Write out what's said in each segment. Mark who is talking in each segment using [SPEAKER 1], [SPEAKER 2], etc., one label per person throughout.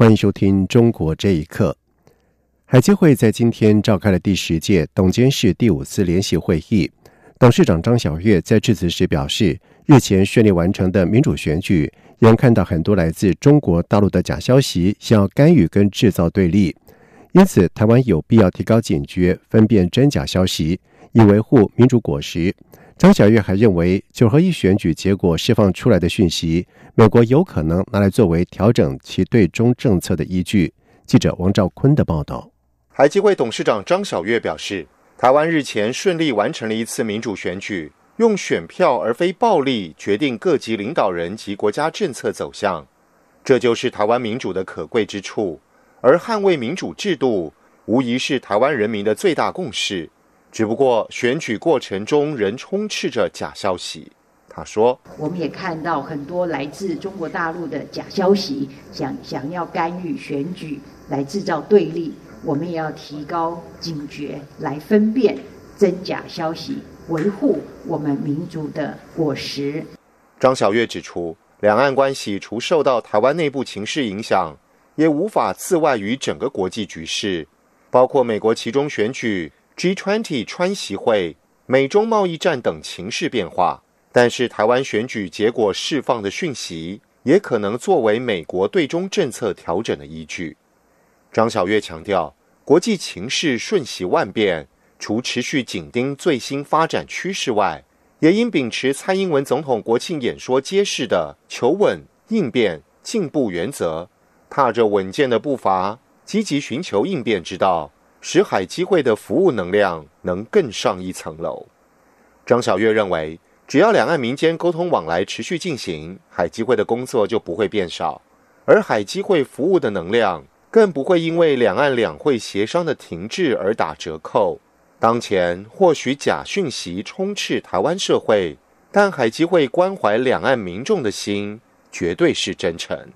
[SPEAKER 1] 欢迎收听《中国这一刻》。海基会在今天召开了第十届董监事第五次联席会议。董事长张晓月在致辞时表示，日前顺利完成的民主选举，仍看到很多来自中国大陆的假消息，想要干预跟制造对立。因此，台湾有必要提高警觉，分辨真假消息，以维护民主果实。张晓月还认为，九合一选举结果释放出来的讯息，美国有可能拿来作为调整其对中政策的依据。记者王兆坤的报道。
[SPEAKER 2] 海基会董事长张晓月表示，台湾日前顺利完成了一次民主选举，用选票而非暴力决定各级领导人及国家政策走向，这就是台湾民主的可贵之处。而捍卫民主制度，无疑是台湾人民的最大共识。只不过选举过程中仍充斥着假消息，他说：“
[SPEAKER 3] 我们也看到很多来自中国大陆的假消息，想想要干预选举，来制造对立。我们也要提高警觉，来分辨真假消息，维护我们民族的果实。”
[SPEAKER 2] 张晓月指出，两岸关系除受到台湾内部情势影响，也无法自外于整个国际局势，包括美国其中选举。G20 川习会、美中贸易战等情势变化，但是台湾选举结果释放的讯息，也可能作为美国对中政策调整的依据。张晓月强调，国际情势瞬息万变，除持续紧盯最新发展趋势外，也应秉持蔡英文总统国庆演说揭示的“求稳、应变、进步”原则，踏着稳健的步伐，积极寻求应变之道。使海基会的服务能量能更上一层楼。张晓月认为，只要两岸民间沟通往来持续进行，海基会的工作就不会变少，而海基会服务的能量更不会因为两岸两会协商的停滞而打折扣。当前或许假讯息充斥台湾社会，但海基会关怀两岸民众的心绝对是真诚。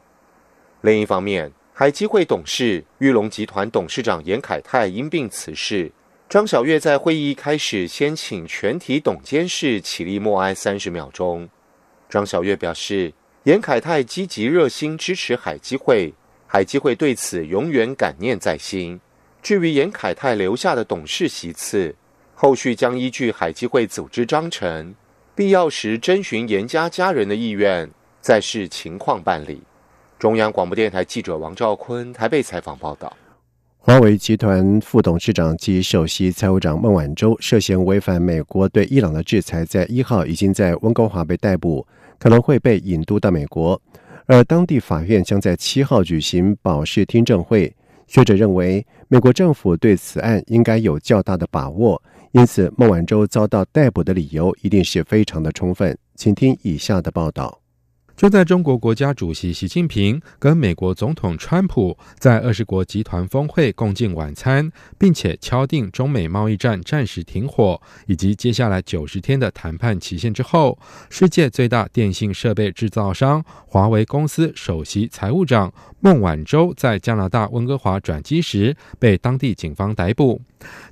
[SPEAKER 2] 另一方面，海基会董事玉龙集团董事长严凯泰因病辞世，张晓月在会议开始先请全体董监事起立默哀三十秒钟。张晓月表示，严凯泰积极热心支持海基会，海基会对此永远感念在心。至于严凯泰留下的董事席次，后续将依据海基会组织章程，必要时征询严家家人的意愿，再视情况办理。中央广播电台记者王兆坤台北采访报道：
[SPEAKER 1] 华为集团副董事长及首席财务长孟晚舟涉嫌违反美国对伊朗的制裁，在一号已经在温哥华被逮捕，可能会被引渡到美国。而当地法院将在七号举行保释听证会。学者认为，美国政府对此案应该有较大的把握，因此孟晚舟遭到逮捕的理由一定是非常的充分。请听以下的报道。
[SPEAKER 4] 就在中国国家主席习近平跟美国总统川普在二十国集团峰会共进晚餐，并且敲定中美贸易战暂时停火以及接下来九十天的谈判期限之后，世界最大电信设备制造商华为公司首席财务长孟晚舟在加拿大温哥华转机时被当地警方逮捕。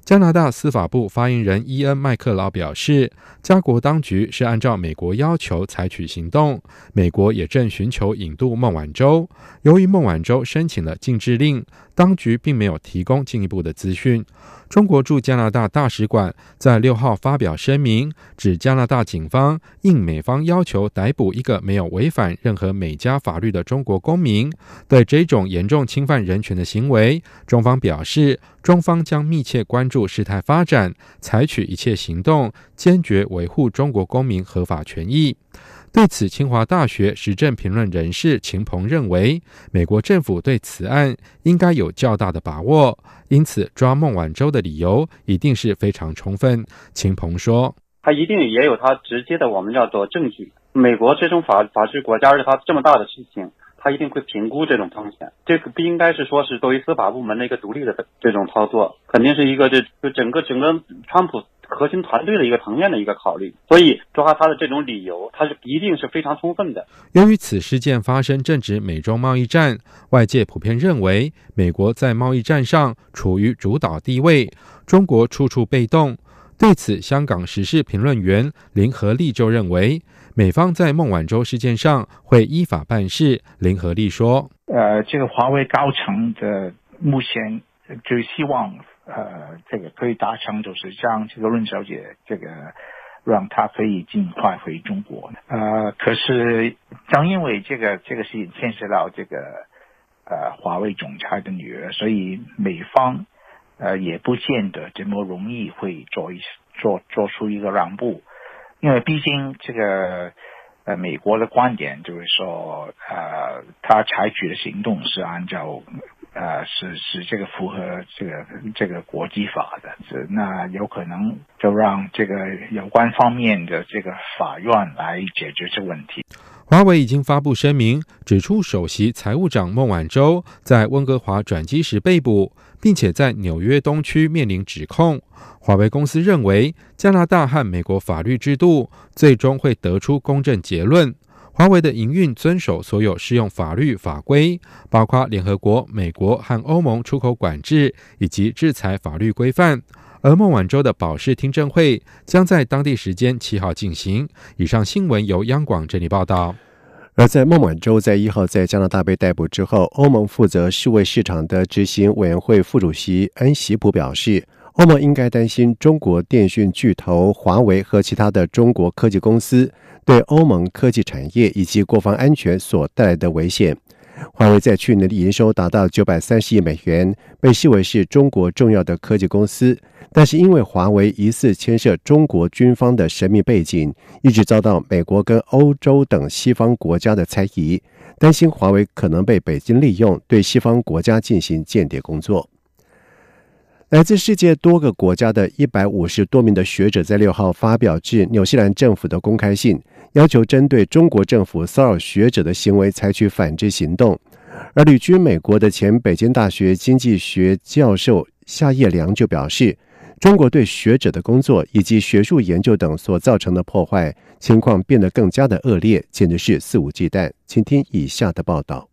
[SPEAKER 4] 加拿大司法部发言人伊恩·麦克劳表示，加国当局是按照美国要求采取行动，美国也正寻求引渡孟晚舟。由于孟晚舟申请了禁制令，当局并没有提供进一步的资讯。中国驻加拿大大使馆在六号发表声明，指加拿大警方应美方要求逮捕一个没有违反任何美加法律的中国公民。对这种严重侵犯人权的行为，中方表示，中方将密切关注事态发展，采取一切行动，坚决维护中国公民合法权益。对此，清华大学时政评论人士秦鹏认为，美国政府对此案应该有较大的把握，因此抓孟晚舟的理由一定是非常充分。秦鹏说：“
[SPEAKER 5] 他一定也有他直接的，我们叫做证据。美国这种法法治国家，而且他这么大的事情。”
[SPEAKER 6] 他一定会评估这种风险。这个不应该是说是作为司法部门的一个独立的这种操作，肯定是一个这就整个整个川普核心团队的一个层面的一个考虑。所以抓他的这种理由，他是一定是非常充分的。
[SPEAKER 4] 由于此事件发生正值美中贸易战，外界普遍认为美国在贸易战上处于主导地位，中国处处被动。对此，香港时事评论员林和利就认为，美方在孟晚舟事件上会依法办事。林和利说：“
[SPEAKER 5] 呃，这个华为高层的目前就希望，呃，这个可以达成，就是让这个润小姐这个让她可以尽快回中国。呃，可是正因为这个这个事情牵涉到这个呃华为总裁的女儿，所以美方。”呃，也不见得这么容易会做一做做出一个让步，因为毕竟这个呃美国的观点就是说，呃，他采取的行动是按照呃是是这个符合这个这个国际法的，这那有可能就让这个有关方面的这个法院来解决这问题。
[SPEAKER 4] 华为已经发布声明，指出首席财务长孟晚舟在温哥华转机时被捕，并且在纽约东区面临指控。华为公司认为，加拿大和美国法律制度最终会得出公正结论。华为的营运遵守所有适用法律法规，包括联合国、美国和欧盟出口管制以及制裁法律规范。而孟晚舟的保释听证会将在当地时间七号进行。以上新闻由央广这里报道。
[SPEAKER 1] 而在孟晚舟在一号在加拿大被逮捕之后，欧盟负责世卫市场的执行委员会副主席恩喜普表示，欧盟应该担心中国电讯巨头华为和其他的中国科技公司对欧盟科技产业以及国防安全所带来的危险。华为在去年的营收达到九百三十亿美元，被视为是中国重要的科技公司。但是因为华为疑似牵涉中国军方的神秘背景，一直遭到美国跟欧洲等西方国家的猜疑，担心华为可能被北京利用，对西方国家进行间谍工作。来自世界多个国家的一百五十多名的学者在六号发表致纽西兰政府的公开信。要求针对中国政府骚扰学者的行为采取反制行动，而旅居美国的前北京大学经济学教授夏叶良就表示，中国对学者的工作以及学术研究等所造成的破坏情况变得更加的恶劣，简直是肆无忌惮。请听以下的报道。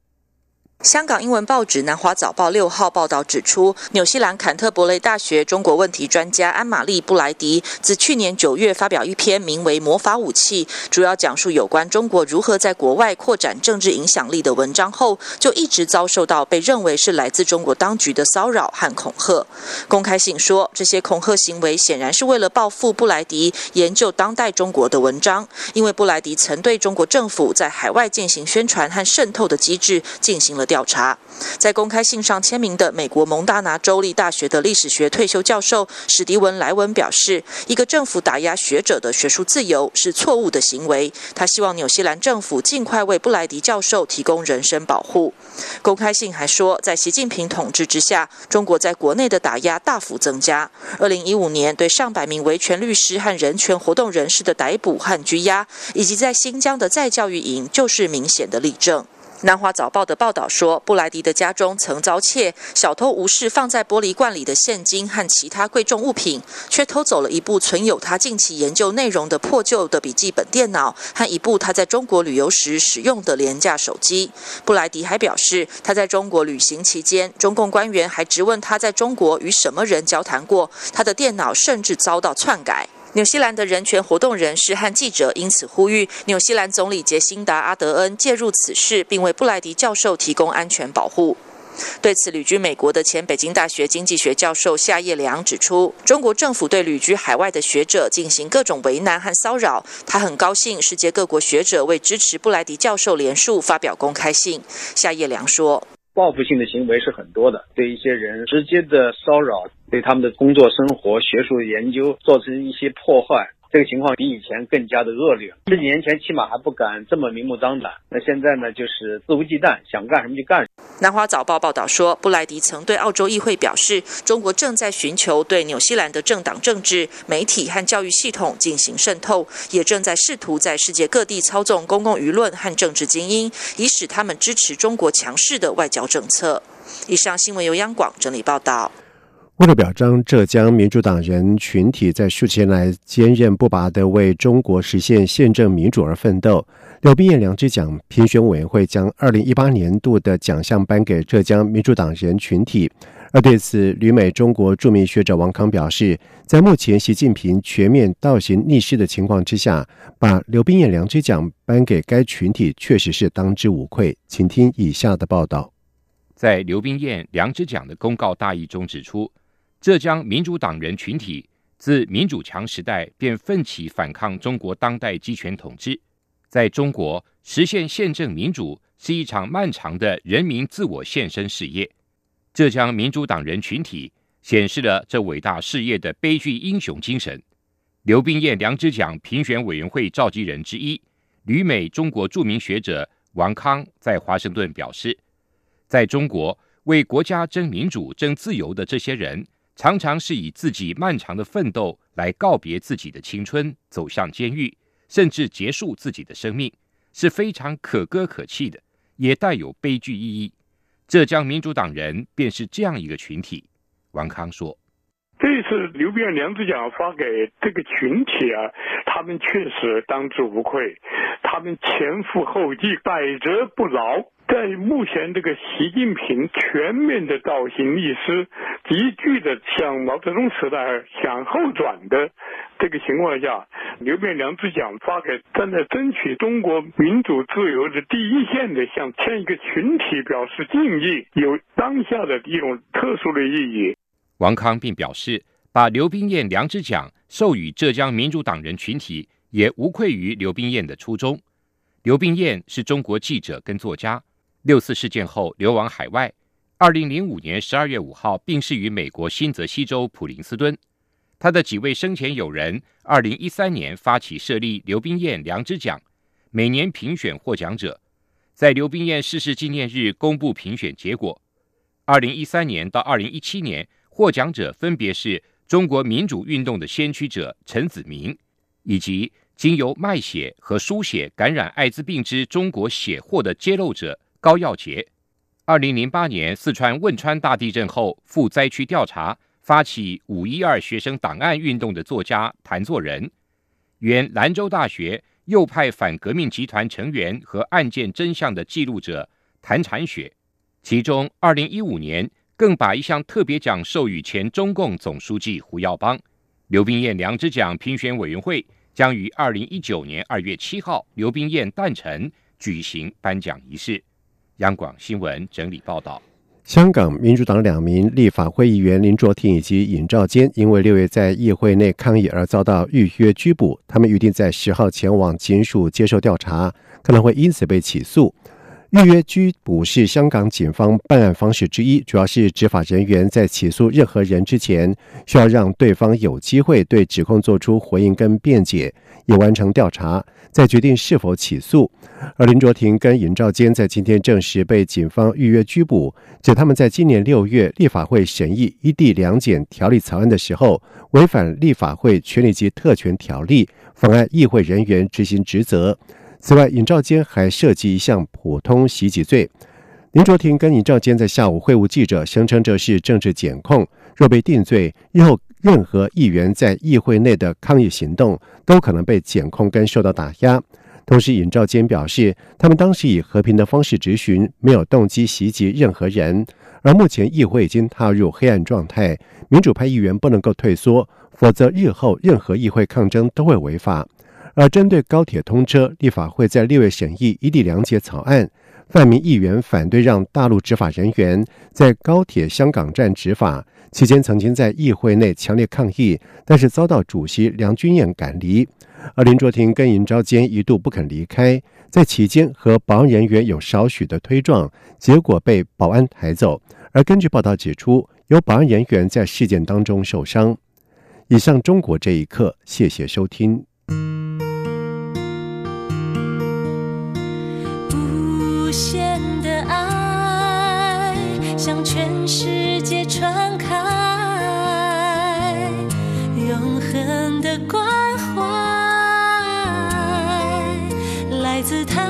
[SPEAKER 7] 香港英文报纸《南华早报》六号报道指出，纽西兰坎特伯雷大学中国问题专家安玛丽布莱迪自去年九月发表一篇名为《魔法武器》，主要讲述有关中国如何在国外扩展政治影响力的文章后，就一直遭受到被认为是来自中国当局的骚扰和恐吓。公开信说，这些恐吓行为显然是为了报复布莱迪研究当代中国的文章，因为布莱迪曾对中国政府在海外进行宣传和渗透的机制进行了。调查，在公开信上签名的美国蒙大拿州立大学的历史学退休教授史蒂文莱文表示，一个政府打压学者的学术自由是错误的行为。他希望纽西兰政府尽快为布莱迪教授提供人身保护。公开信还说，在习近平统治之下，中国在国内的打压大幅增加。二零一五年对上百名维权律师和人权活动人士的逮捕和拘押，以及在新疆的再教育营，就是明显的例证。南华早报的报道说，布莱迪的家中曾遭窃，小偷无视放在玻璃罐里的现金和其他贵重物品，却偷走了一部存有他近期研究内容的破旧的笔记本电脑和一部他在中国旅游时使用的廉价手机。布莱迪还表示，他在中国旅行期间，中共官员还质问他在中国与什么人交谈过，他的电脑甚至遭到篡改。纽西兰的人权活动人士和记者因此呼吁纽西兰总理杰辛达·阿德恩介入此事，并为布莱迪教授提供安全保护。对此，旅居美国的前北京大学经济学教授夏叶良指出，中国政府对旅居海外的学者进行各种为难和骚扰。他很高兴世界各国学者为支持布莱迪教授联署发表公开信。夏叶良说。
[SPEAKER 8] 报复性的行为是很多的，对一些人直接的骚扰，对他们的工作、生活、学术研究造成一些破坏，这个情况比以前更加的恶劣。十几年前起码还不敢这么明目张胆，那现在呢就是肆无忌惮，想干什么就干。
[SPEAKER 7] 南华早报报道说，布莱迪曾对澳洲议会表示，中国正在寻求对纽西兰的政党政治、媒体和教育系统进行渗透，也正在试图在世界各地操纵公共舆论和政治精英，以使他们支持中国强势的外交政策。以上新闻由央广整理报道。
[SPEAKER 1] 为了表彰浙江民主党人群体在数千来坚韧不拔的为中国实现宪政民主而奋斗，刘冰燕良知奖评选委员会将二零一八年度的奖项颁给浙江民主党人群体。而对此，旅美中国著名学者王康表示，在目前习近平全面倒行逆施的情况之下，把刘冰燕良知奖颁给该群体，确实是当之无愧。请听以下的报道。
[SPEAKER 9] 在刘冰燕良知奖的公告大意中指出。浙江民主党人群体自民主强时代便奋起反抗中国当代集权统治，在中国实现宪政民主是一场漫长的人民自我献身事业。浙江民主党人群体显示了这伟大事业的悲剧英雄精神。刘冰燕良知奖评选委员会召集人之一、旅美中国著名学者王康在华盛顿表示，在中国为国家争民主、争自由的这些人。常常是以自己漫长的奋斗来告别自己的青春，走向监狱，甚至结束自己的生命，是非常可歌可泣的，也带有悲剧意义。浙江民主党人便是这样一个群体。王康说：“
[SPEAKER 10] 这次刘变良知奖发给这个群体啊，他们确实当之无愧，他们前赴后继，百折不挠。”在目前这个习近平全面的倒行逆施、急剧的向毛泽东时代向后转的这个情况下，刘变良知奖发给站在争取中国民主自由的第一线的向向一个群体表示敬意，有当下的一种特殊的意义。
[SPEAKER 9] 王康并表示，把刘冰燕良知奖授予浙江民主党人群体，也无愧于刘冰燕的初衷。刘冰燕是中国记者跟作家。六四事件后流亡海外，二零零五年十二月五号病逝于美国新泽西州普林斯顿。他的几位生前友人，二零一三年发起设立刘冰燕良知奖，每年评选获奖者，在刘冰燕逝世纪念日公布评选结果。二零一三年到二零一七年，获奖者分别是中国民主运动的先驱者陈子明，以及经由卖血和输血感染艾滋病之中国血货的揭露者。高耀杰，二零零八年四川汶川大地震后赴灾区调查，发起“五一二”学生档案运动的作家谭作仁，原兰州大学右派反革命集团成员和案件真相的记录者谭婵雪。其中，二零一五年更把一项特别奖授予前中共总书记胡耀邦。刘冰燕良知奖评选委员会将于二零一九年二月七号刘冰燕诞辰举行颁奖仪式。央广新闻整理报道：
[SPEAKER 1] 香港民主党两名立法会议员林卓廷以及尹兆坚，因为六月在议会内抗议而遭到预约拘捕。他们预定在十号前往警署接受调查，可能会因此被起诉。预约拘捕是香港警方办案方式之一，主要是执法人员在起诉任何人之前，需要让对方有机会对指控做出回应跟辩解，以完成调查，再决定是否起诉。而林卓廷跟尹兆坚在今天证实被警方预约拘捕，指他们在今年六月立法会审议一地两检条例草案的时候，违反立法会权力及特权条例，妨碍议会人员执行职责。此外，尹兆坚还涉及一项普通袭击罪。林卓廷跟尹兆坚在下午会晤记者，声称这是政治检控。若被定罪，日后任何议员在议会内的抗议行动都可能被检控跟受到打压。同时，尹兆坚表示，他们当时以和平的方式质询，没有动机袭击任何人。而目前议会已经踏入黑暗状态，民主派议员不能够退缩，否则日后任何议会抗争都会违法。而针对高铁通车，立法会在六月审议一地两检草案，泛民议员反对让大陆执法人员在高铁香港站执法。期间曾经在议会内强烈抗议，但是遭到主席梁君彦赶离。而林卓廷跟尹昭坚一度不肯离开，在期间和保安人员有少许的推撞，结果被保安抬走。而根据报道指出，有保安人员在事件当中受伤。以上中国这一刻，谢谢收听。
[SPEAKER 11] 无限的爱向全世界